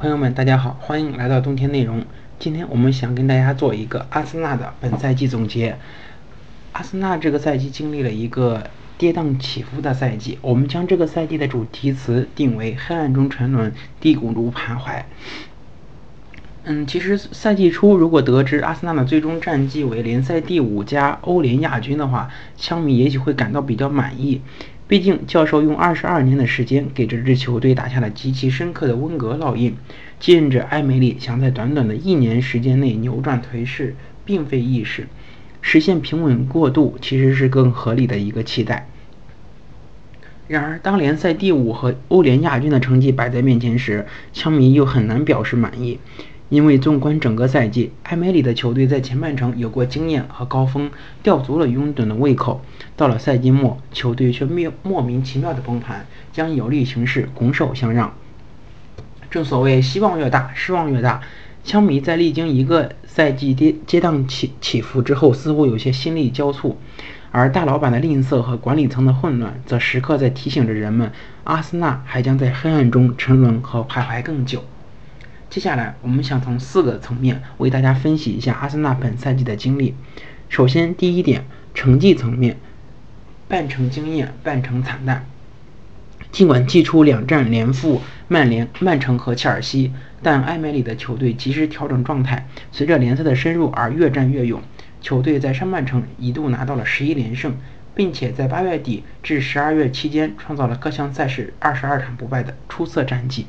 朋友们，大家好，欢迎来到冬天内容。今天我们想跟大家做一个阿森纳的本赛季总结。阿森纳这个赛季经历了一个跌宕起伏的赛季，我们将这个赛季的主题词定为“黑暗中沉沦，低谷中徘徊”。嗯，其实赛季初如果得知阿森纳的最终战绩为联赛第五加欧联亚军的话，枪迷也许会感到比较满意。毕竟，教授用二十二年的时间给这支球队打下了极其深刻的温格烙印。继任者埃梅里想在短短的一年时间内扭转颓势，并非易事。实现平稳过渡其实是更合理的一个期待。然而，当联赛第五和欧联亚军的成绩摆在面前时，枪迷又很难表示满意。因为纵观整个赛季，埃梅里的球队在前半程有过经验和高峰，吊足了拥趸的胃口。到了赛季末，球队却莫莫名其妙的崩盘，将有利形势拱手相让。正所谓希望越大，失望越大。枪迷在历经一个赛季跌跌宕起起伏之后，似乎有些心力交瘁。而大老板的吝啬和管理层的混乱，则时刻在提醒着人们：阿森纳还将在黑暗中沉沦和徘徊更久。接下来，我们想从四个层面为大家分析一下阿森纳本赛季的经历。首先，第一点，成绩层面，半程惊艳，半程惨淡。尽管季初两战连负曼联、曼城和切尔西，但埃梅里的球队及时调整状态，随着联赛的深入而越战越勇。球队在上半程一度拿到了十一连胜，并且在八月底至十二月期间创造了各项赛事二十二场不败的出色战绩。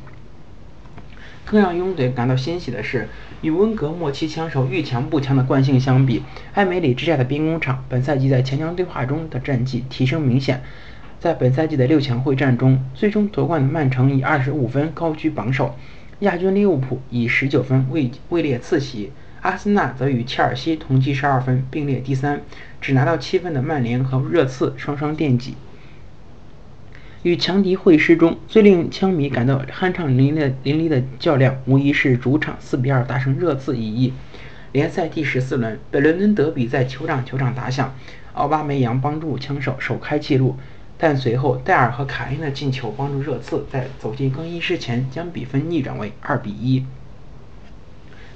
更让拥趸感到欣喜的是，与温格末期枪手遇强不强的惯性相比，埃梅里之下的兵工厂本赛季在强强对话中的战绩提升明显。在本赛季的六强会战中，最终夺冠的曼城以二十五分高居榜首，亚军利物浦以十九分位位列次席，阿森纳则与切尔西同积十二分并列第三，只拿到七分的曼联和热刺双双垫底。与强敌会师中，最令枪迷感到酣畅淋漓的淋漓的较量，无疑是主场四比二大胜热刺一役。联赛第十四轮，北伦敦德比在酋长球场打响，奥巴梅扬帮助枪手首开纪录，但随后戴尔和卡恩的进球帮助热刺在走进更衣室前将比分逆转为二比一。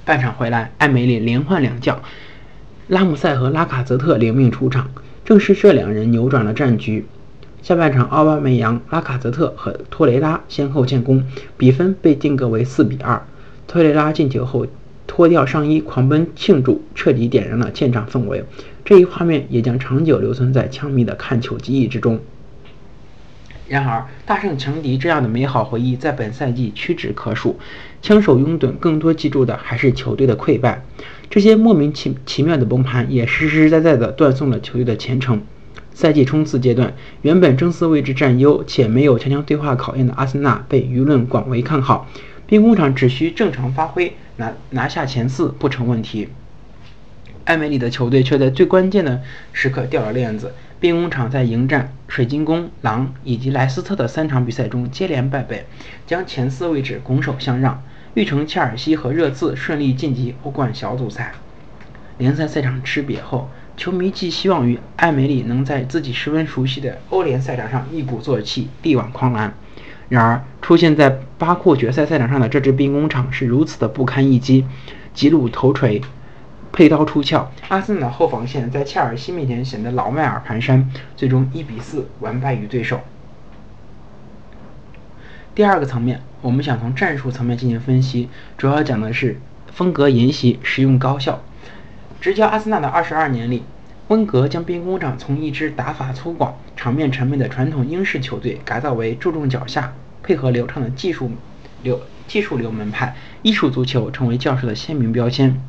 半场回来，艾梅里连换两将，拉姆塞和拉卡泽特领命出场，正是这两人扭转了战局。下半场，奥巴梅扬、拉卡泽特和托雷拉先后建功，比分被定格为四比二。托雷拉进球后脱掉上衣狂奔庆祝，彻底点燃了现场氛围。这一画面也将长久留存在枪迷的看球记忆之中。然而，大胜强敌这样的美好回忆在本赛季屈指可数，枪手拥趸更多记住的还是球队的溃败。这些莫名其其妙的崩盘也实实在在地断送了球队的前程。赛季冲刺阶段，原本争四位置占优且没有强强对话考验的阿森纳被舆论广为看好，兵工厂只需正常发挥，拿拿下前四不成问题。艾梅里的球队却在最关键的时刻掉了链子，兵工厂在迎战水晶宫、狼以及莱斯特的三场比赛中接连败北，将前四位置拱手相让，玉成切尔西和热刺顺利晋级欧冠小组赛。联赛赛场吃瘪后。球迷寄希望于艾梅里能在自己十分熟悉的欧联赛场上一鼓作气，力挽狂澜。然而，出现在巴库决赛赛场上的这支兵工厂是如此的不堪一击，吉鲁头锤，佩刀出鞘。阿森纳后防线在切尔西面前显得老迈尔蹒跚，最终一比四完败于对手。第二个层面，我们想从战术层面进行分析，主要讲的是风格沿袭，实用高效。执教阿森纳的二十二年里，温格将兵工厂从一支打法粗犷、场面沉闷的传统英式球队改造为注重脚下、配合流畅的技术流技术流门派，艺术足球成为教授的鲜明标签。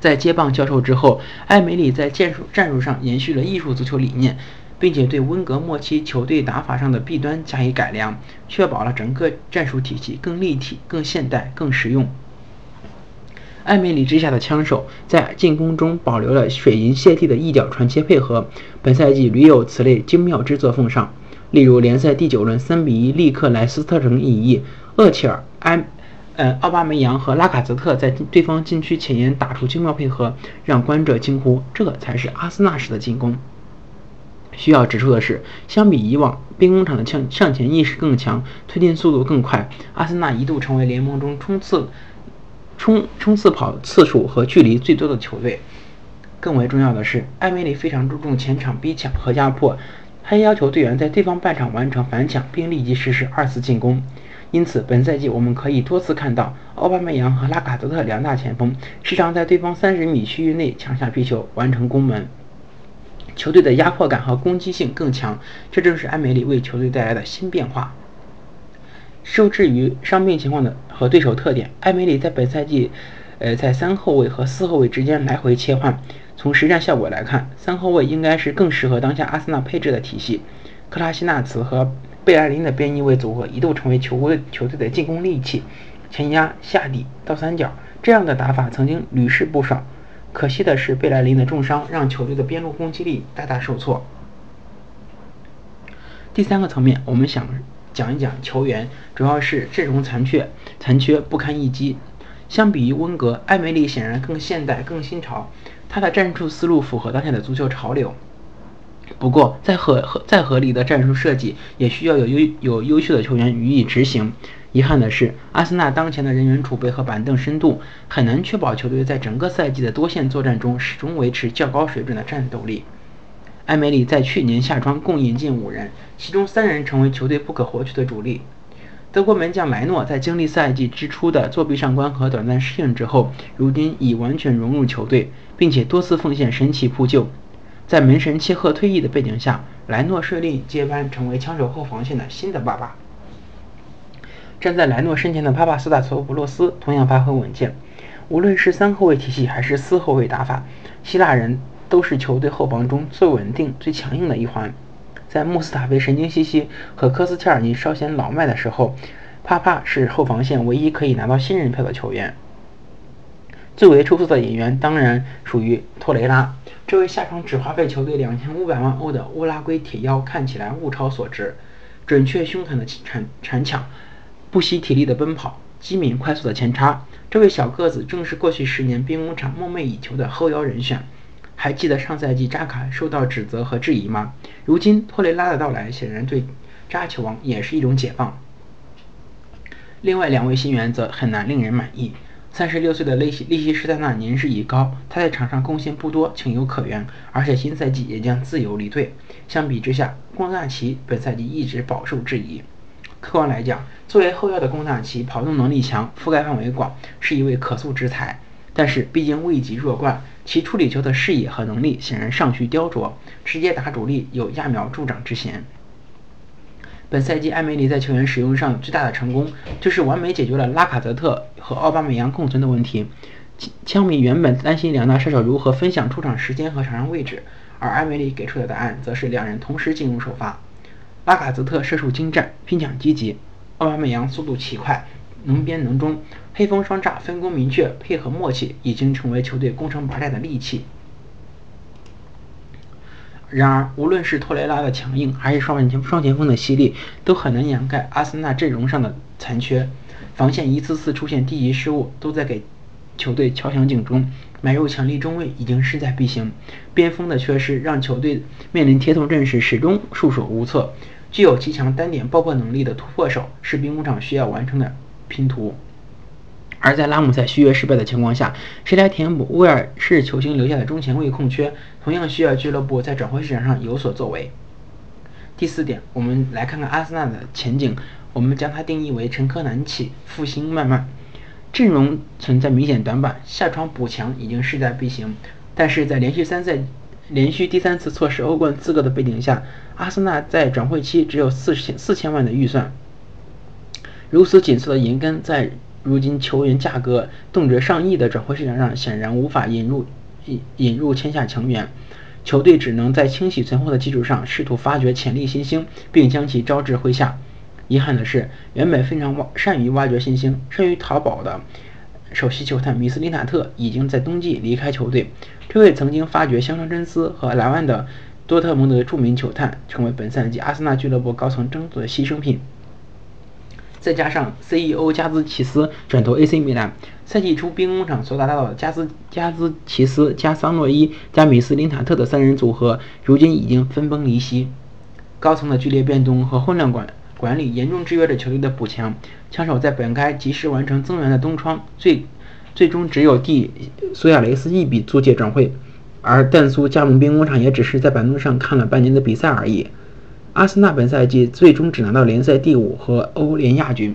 在接棒教授之后，埃梅里在战术战术上延续了艺术足球理念，并且对温格末期球队打法上的弊端加以改良，确保了整个战术体系更立体、更现代、更实用。艾梅里之下的枪手在进攻中保留了水银泻地的一脚传切配合，本赛季屡有此类精妙之作奉上。例如联赛第九轮三比一力克莱斯特城一役，厄齐尔、埃、呃奥巴梅扬和拉卡泽特在对方禁区前沿打出精妙配合，让观者惊呼：这才是阿森纳式的进攻。需要指出的是，相比以往，兵工厂的向向前意识更强，推进速度更快。阿森纳一度成为联盟中冲刺、冲冲刺跑次数和距离最多的球队。更为重要的是，艾梅里非常注重前场逼抢和压迫，他要求队员在对方半场完成反抢，并立即实施二次进攻。因此，本赛季我们可以多次看到奥巴梅扬和拉卡泽特两大前锋时常在对方三十米区域内抢下皮球，完成攻门。球队的压迫感和攻击性更强，这正是艾梅里为球队带来的新变化。受制于伤病情况的和对手特点，埃梅里在本赛季，呃，在三后卫和四后卫之间来回切换。从实战效果来看，三后卫应该是更适合当下阿森纳配置的体系。克拉西纳茨和贝莱林的边翼位组合一度成为球队球队的进攻利器，前压、下底、倒三角这样的打法曾经屡试不爽。可惜的是，贝莱林的重伤让球队的边路攻击力大大受挫。第三个层面，我们想讲一讲球员，主要是阵容残缺，残缺不堪一击。相比于温格，艾梅里显然更现代、更新潮，他的战术思路符合当下的足球潮流。不过，再合合再合理的战术设计，也需要有优有优秀的球员予以执行。遗憾的是，阿森纳当前的人员储备和板凳深度很难确保球队在整个赛季的多线作战中始终维持较高水准的战斗力。埃梅里在去年夏窗共引进五人，其中三人成为球队不可或缺的主力。德国门将莱诺在经历赛季之初的作弊上官和短暂适应之后，如今已完全融入球队，并且多次奉献神奇扑救。在门神切赫退役的背景下，莱诺顺利接班，成为枪手后防线的新的爸爸。站在莱诺身前的帕帕斯塔索普洛斯同样发挥稳健。无论是三后卫体系还是四后卫打法，希腊人都是球队后防中最稳定、最强硬的一环。在穆斯塔菲神经兮兮和科斯切尔尼稍显老迈的时候，帕帕是后防线唯一可以拿到新人票的球员。最为出色的演员当然属于托雷拉，这位下场只花费球队两千五百万欧的乌拉圭铁腰看起来物超所值，准确凶狠的铲铲抢。不惜体力的奔跑，机敏快速的前插，这位小个子正是过去十年兵工厂梦寐以求的后腰人选。还记得上赛季扎卡受到指责和质疑吗？如今托雷拉的到来，显然对扎球王也是一种解放。另外两位新援则很难令人满意。三十六岁的利希利希施泰纳年事已高，他在场上贡献不多，情有可原，而且新赛季也将自由离队。相比之下，贡纳奇本赛季一直饱受质疑。客观来讲，作为后腰的贡纳奇，跑动能力强，覆盖范围广，是一位可塑之才。但是，毕竟位极弱冠，其处理球的视野和能力显然尚需雕琢。直接打主力有揠苗助长之嫌。本赛季，艾梅里在球员使用上最大的成功，就是完美解决了拉卡泽特和奥巴梅扬共存的问题。枪迷原本担心两大射手如何分享出场时间和场上位置，而艾梅里给出的答案则是两人同时进入首发。拉卡泽特射术精湛，拼抢积极；奥巴梅扬速度奇快，能边能中。黑锋双炸，分工明确，配合默契，已经成为球队攻城拔寨的利器。然而，无论是托雷拉的强硬，还是双前双前锋的犀利，都很难掩盖阿森纳阵容上的残缺。防线一次次出现低级失误，都在给球队敲响警钟。买入强力中卫已经势在必行，边锋的缺失让球队面临贴痛阵时始终束手无策。具有极强单点爆破能力的突破手是兵工厂需要完成的拼图，而在拉姆塞续约失败的情况下，谁来填补威尔士球星留下的中前卫空缺，同样需要俱乐部在转会市场上有所作为。第四点，我们来看看阿森纳的前景，我们将它定义为沉疴难起，复兴漫漫，阵容存在明显短板，下窗补强已经势在必行，但是在连续三赛。连续第三次错失欧冠资格的背景下，阿森纳在转会期只有四千四千万的预算。如此紧凑的银根，在如今球员价格动辄上亿的转会市场上，显然无法引入引引入签下强援。球队只能在清洗存货的基础上，试图发掘潜力新星，并将其招至麾下。遗憾的是，原本非常挖善于挖掘新星、善于淘宝的。首席球探米斯林塔特已经在冬季离开球队。这位曾经发掘香川真司和莱万的多特蒙德著名球探，成为本赛季阿森纳俱乐部高层争夺的牺牲品。再加上 CEO 加兹奇斯转投 AC 米兰，赛季初兵工厂所打造的加兹加兹奇斯加桑诺伊加米斯林塔特的三人组合，如今已经分崩离析。高层的剧烈变动和混乱管管理严重制约着球队的补强。枪手在本该及时完成增援的东窗，最最终只有蒂苏亚雷斯一笔租借转会，而但苏加盟兵工厂也只是在板凳上看了半年的比赛而已。阿森纳本赛季最终只拿到联赛第五和欧联亚军，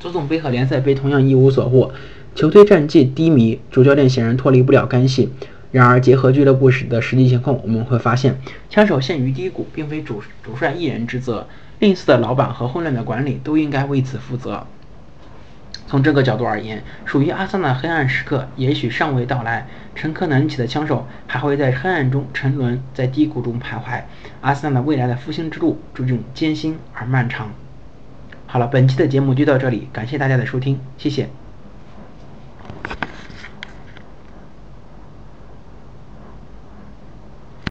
足总杯和联赛杯同样一无所获，球队战绩低迷，主教练显然脱离不了干系。然而，结合俱乐部时的实际情况，我们会发现，枪手陷于低谷，并非主主帅一人之责，吝啬的老板和混乱的管理都应该为此负责。从这个角度而言，属于阿森纳的黑暗时刻也许尚未到来。沉疴难起的枪手还会在黑暗中沉沦，在低谷中徘徊。阿森纳未来的复兴之路注定艰辛而漫长。好了，本期的节目就到这里，感谢大家的收听，谢谢。